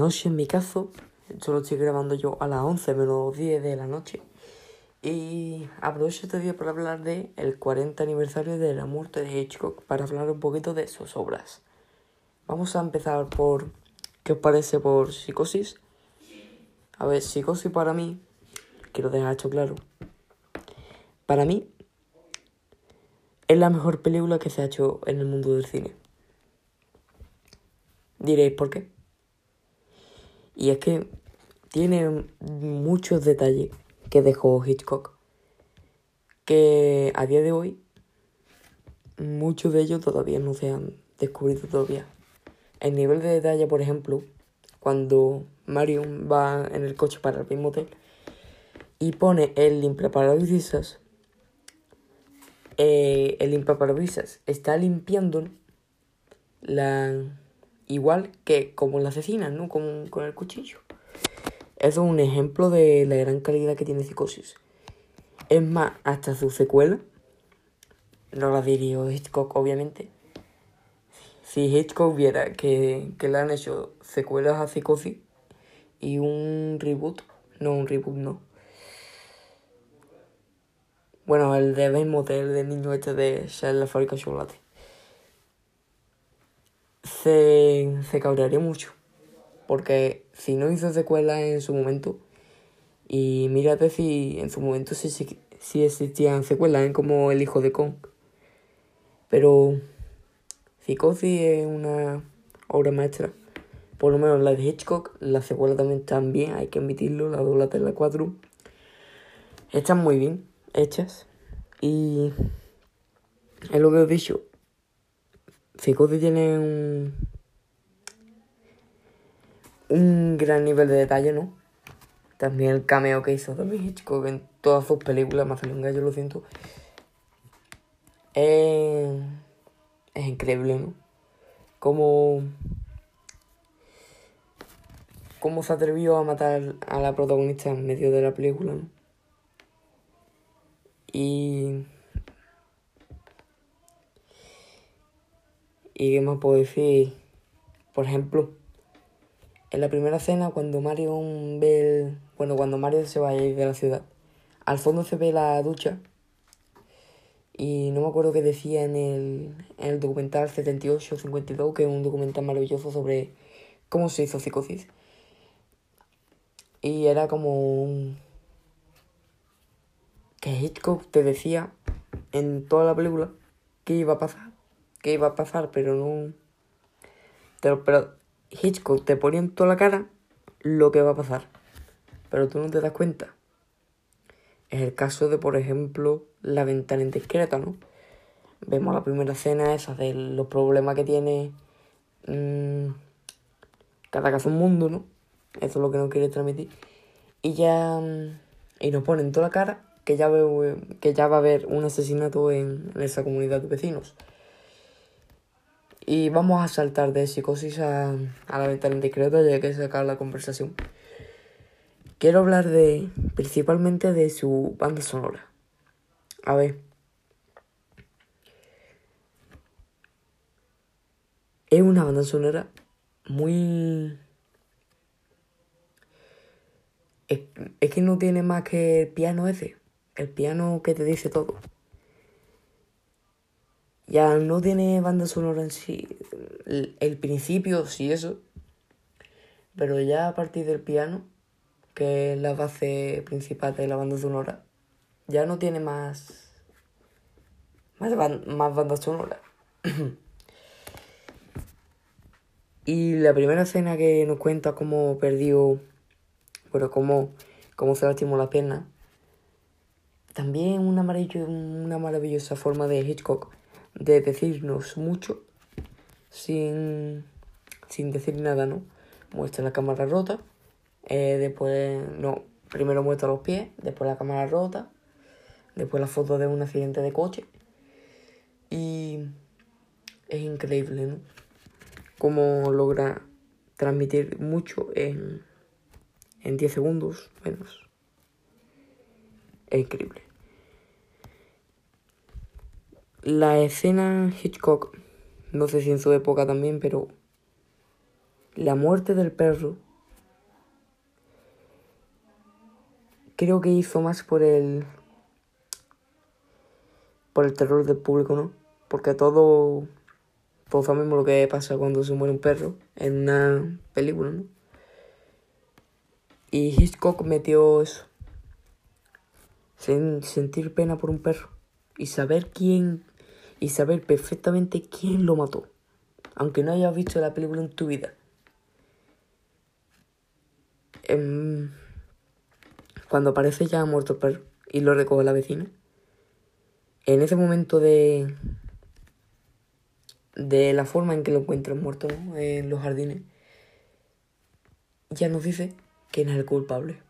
noche en mi caso. Esto lo estoy grabando yo a las 11 menos 10 de la noche. Y aprovecho este día para hablar de el 40 aniversario de la muerte de Hitchcock, para hablar un poquito de sus obras. Vamos a empezar por ¿qué os parece por Psicosis? A ver, Psicosis para mí, quiero dejar esto claro. Para mí es la mejor película que se ha hecho en el mundo del cine. Diréis por qué. Y es que tiene muchos detalles que dejó Hitchcock. Que a día de hoy muchos de ellos todavía no se han descubierto todavía. El nivel de detalle, por ejemplo, cuando Marion va en el coche para el mismo hotel y pone el limpiaparabrisas, eh, el limpiaparabrisas está limpiando la igual que como la asesina, ¿no? Con, con el cuchillo. Eso es un ejemplo de la gran calidad que tiene Psicosis. Es más, hasta su secuela, no la dirigió Hitchcock, obviamente. Si Hitchcock viera que, que le han hecho secuelas a Psicosis y un reboot, no, un reboot no. Bueno, el de Ben Motel, del niño este de Shell la fábrica de chocolate se, se cabrearía mucho. Porque si no hizo secuela en su momento, y mírate si en su momento sí, sí, existían secuelas, ¿eh? como El hijo de Kong. Pero Psicosis es una obra maestra. Por lo menos la de Hitchcock, la secuela también están bien, hay que admitirlo, la 2, la 3, la 4. Están muy bien hechas. Y es lo que os he dicho, Psicosis tiene un, un gran nivel de detalle, ¿no? También el cameo que hizo también Hitchcock en todas sus películas, más un gallo, lo siento. Es, es increíble, ¿no? Como cómo se atrevió a matar a la protagonista en medio de la película, ¿no? Y ¿Y qué más puedo decir? Por ejemplo, en la primera escena, cuando Mario ve el... Bueno, cuando Mario se va a ir de la ciudad, al fondo se ve la ducha. Y no me acuerdo qué decía en el, en el documental 78-52, que es un documental maravilloso sobre cómo se hizo psicosis. Y era como un... que Hitchcock te decía en toda la película qué iba a pasar qué iba a pasar, pero no... Pero, pero Hitchcock te ponía en toda la cara lo que va a pasar, pero tú no te das cuenta. Es el caso de, por ejemplo, la ventana indiscreta, ¿no? Vemos la primera escena esa de los problemas que tiene mmm, cada caso un mundo, ¿no? Eso es lo que no quiere transmitir. Y ya... Mm, y nos pone en toda la cara que ya, que ya va a haber un asesinato en esa comunidad de vecinos. Y vamos a saltar de psicosis a, a la ventana indiscreta ya que sacar la conversación. Quiero hablar de principalmente de su banda sonora. A ver. Es una banda sonora muy... Es, es que no tiene más que el piano ese. El piano que te dice todo. Ya no tiene banda sonora en sí. El, principio sí eso. Pero ya a partir del piano, que es la base principal de la banda sonora, ya no tiene más. más, más banda sonora. y la primera escena que nos cuenta cómo perdió. Bueno, cómo, cómo se lastimó la pierna. También una, una maravillosa forma de Hitchcock de decirnos mucho sin, sin decir nada, ¿no? Muestra la cámara rota, eh, después, no, primero muestra los pies, después la cámara rota, después la foto de un accidente de coche. Y es increíble, ¿no? Cómo logra transmitir mucho en, en 10 segundos menos. Es increíble. La escena Hitchcock, no sé si en su época también, pero la muerte del perro creo que hizo más por el por el terror del público, ¿no? Porque todo pues lo lo que pasa cuando se muere un perro en una película, ¿no? Y Hitchcock metió eso. Sin sentir pena por un perro. Y saber quién y saber perfectamente quién lo mató, aunque no hayas visto la película en tu vida. Em, cuando aparece ya muerto el perro y lo recoge la vecina, en ese momento de de la forma en que lo encuentran muerto en los jardines, ya nos dice quién es el culpable.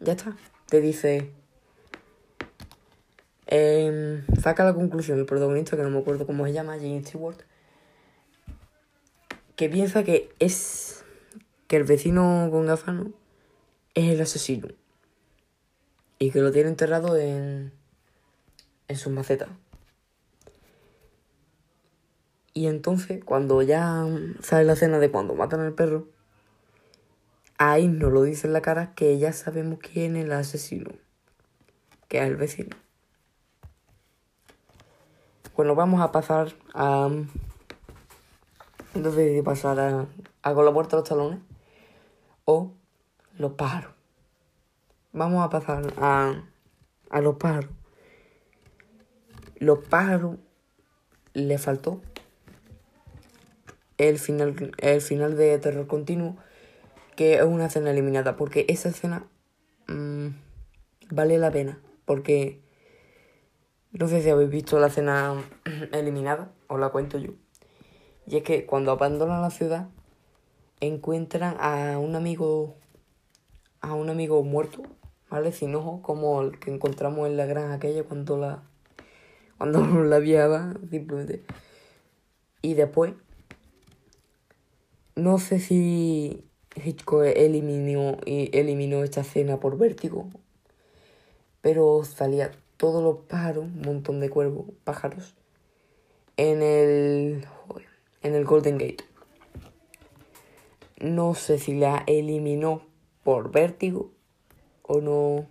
Ya está. Te dice. Em, saca la conclusión el protagonista, que no me acuerdo cómo se llama, James Stewart, que piensa que es. que el vecino con gafas es el asesino. Y que lo tiene enterrado en. en sus macetas. Y entonces, cuando ya sale la escena de cuando matan al perro, ahí nos lo dice en la cara que ya sabemos quién es el asesino, que es el vecino. Bueno, vamos a pasar a. Entonces, pasar a, a con la puerta de los talones o los pájaros. Vamos a pasar a, a los pájaros. Los pájaros le faltó el final, el final de Terror Continuo, que es una escena eliminada, porque esa escena mm, vale la pena, porque no sé si habéis visto la escena eliminada, os la cuento yo. Y es que cuando abandonan la ciudad, encuentran a un amigo, a un amigo muerto, ¿vale? Sin ojo, como el que encontramos en la granja aquella cuando la, cuando la viaba, simplemente. Y después no sé si Hitchcock eliminó, eliminó esta escena por vértigo, pero salía todos los pájaros, un montón de cuervos, pájaros, en el, en el Golden Gate. No sé si la eliminó por vértigo o no.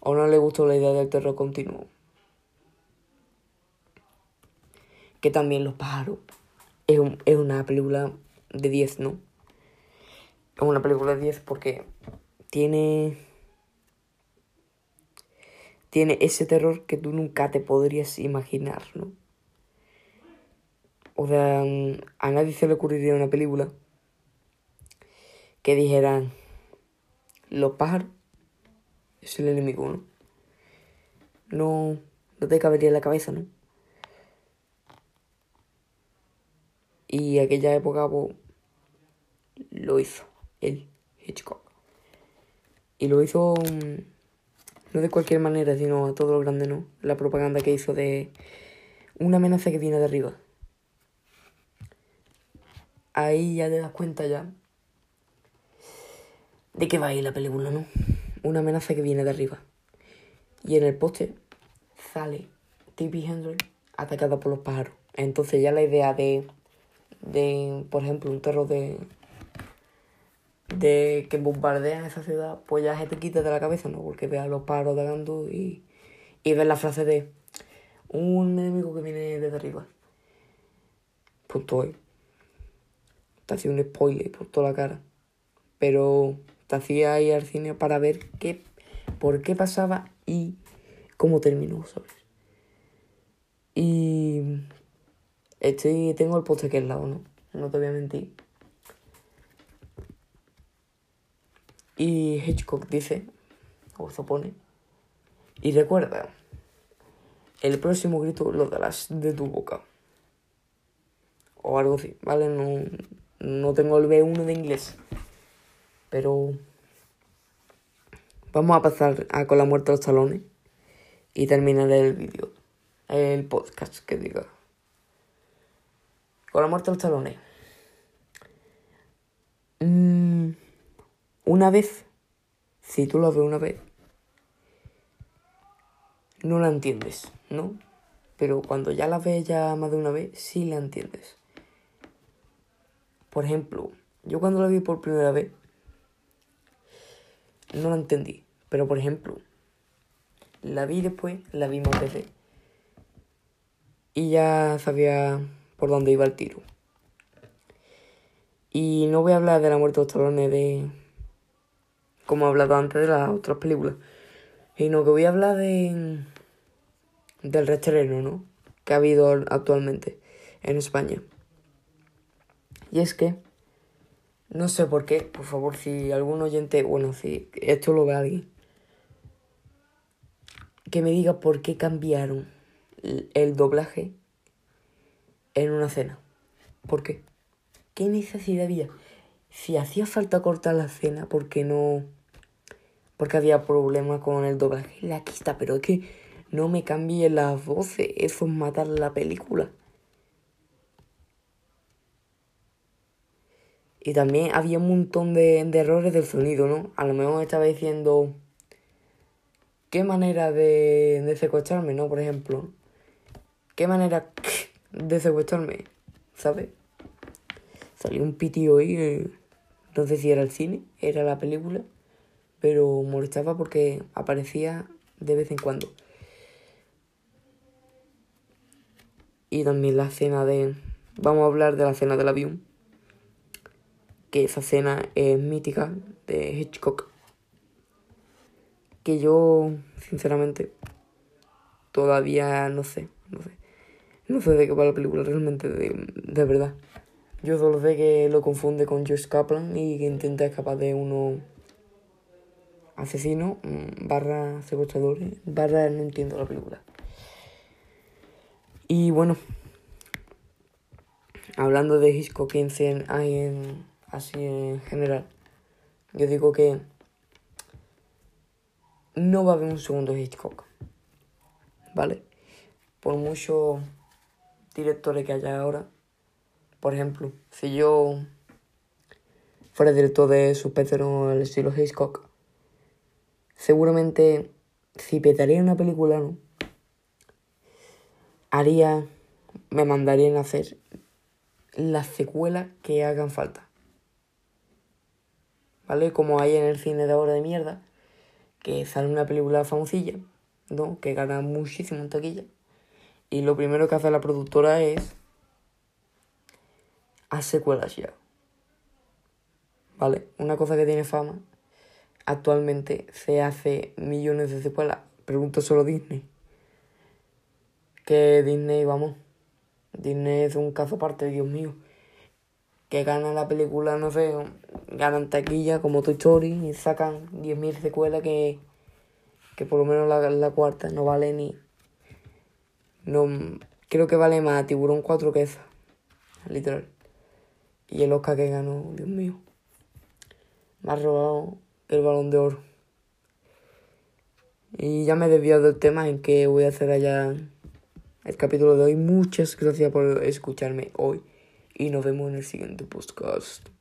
O no le gustó la idea del terror continuo. Que también los pájaros es, es una película de 10, ¿no? Es una película de 10 porque tiene tiene ese terror que tú nunca te podrías imaginar, ¿no? O sea, a nadie se le ocurriría una película que dijeran los pájaros es el enemigo, ¿no? No, no te cabería en la cabeza, ¿no? Y aquella época pues, lo hizo él, Hitchcock. Y lo hizo mm, no de cualquier manera, sino a todo lo grande, ¿no? La propaganda que hizo de una amenaza que viene de arriba. Ahí ya te das cuenta ya de qué va a ir la película, ¿no? Una amenaza que viene de arriba. Y en el poste sale Tippi Hendrix atacada por los pájaros. Entonces ya la idea de de, por ejemplo, un terror de, de que bombardean esa ciudad, pues ya se te quita de la cabeza, ¿no? Porque ve a los paros dando y, y ves la frase de un enemigo que viene desde arriba. Punto hoy. Te hacía un spoiler por toda la cara. Pero te hacía ir al cine para ver qué, por qué pasaba y cómo terminó, ¿sabes? Y Estoy, tengo el poste aquí al lado, ¿no? No te voy a mentir. Y Hitchcock dice, o se opone, y recuerda, el próximo grito lo darás de tu boca. O algo así, ¿vale? No, no tengo el B1 de inglés. Pero vamos a pasar a con la muerte de los talones y terminar el vídeo, el podcast que diga. Con la muerte de los talones. Mm, una vez, si tú lo ves una vez, no la entiendes, ¿no? Pero cuando ya la ves ya más de una vez, sí la entiendes. Por ejemplo, yo cuando la vi por primera vez, no la entendí. Pero por ejemplo, la vi después, la vi más veces. Y ya sabía por dónde iba el tiro. Y no voy a hablar de la muerte de los talones de. Como he hablado antes de las otras películas. Sino que voy a hablar de. del restreno, ¿no? Que ha habido actualmente en España. Y es que. No sé por qué, por favor, si algún oyente, bueno, si esto lo ve alguien, que me diga por qué cambiaron el doblaje en una cena. ¿Por qué? ¿Qué necesidad había? Si hacía falta cortar la cena porque no... Porque había problemas con el doblaje, la quista, pero es que no me cambie las voces, eso es matar la película. Y también había un montón de, errores del sonido, ¿no? A lo mejor estaba diciendo qué manera de, secuestrarme, ¿no? Por ejemplo, qué manera de secuestrarme, ¿sabes? Salió un piti hoy, no sé si era el cine, era la película, pero molestaba porque aparecía de vez en cuando. Y también la cena de... Vamos a hablar de la cena del avión. Que esa cena es mítica de Hitchcock que yo, sinceramente, todavía no sé, no sé. No sé de qué va la película realmente, de, verdad. Yo solo sé que lo confunde con Josh Kaplan y que intenta escapar de uno asesino, mm, barra secuestradores, barra no entiendo la película. Y bueno, hablando de Hitchcock en, en, así en general, yo digo que no va a haber un segundo Hitchcock. ¿Vale? Por muchos directores que haya ahora, por ejemplo, si yo fuera director de Suspense el estilo Hitchcock, seguramente si petaría una película, ¿no? Haría, me mandarían a hacer las secuelas que hagan falta. ¿Vale? Como hay en el cine de ahora de mierda, que sale una película famosilla, ¿no? Que gana muchísimo en taquilla. Y lo primero que hace la productora es hacer secuelas ya. ¿Vale? Una cosa que tiene fama. Actualmente se hace millones de secuelas. Pregunto solo Disney. Que Disney, vamos. Disney es un caso aparte, Dios mío. Que gana la película, no sé, ganan taquilla como Toy Story y sacan 10.000 secuelas que, que por lo menos la, la cuarta no vale ni... No, creo que vale más Tiburón 4 que esa, literal. Y el Oscar que ganó, Dios mío. Me ha robado el balón de oro. Y ya me he desviado del tema en que voy a hacer allá el capítulo de hoy. Muchas gracias por escucharme hoy. Y nos vemos en el siguiente podcast.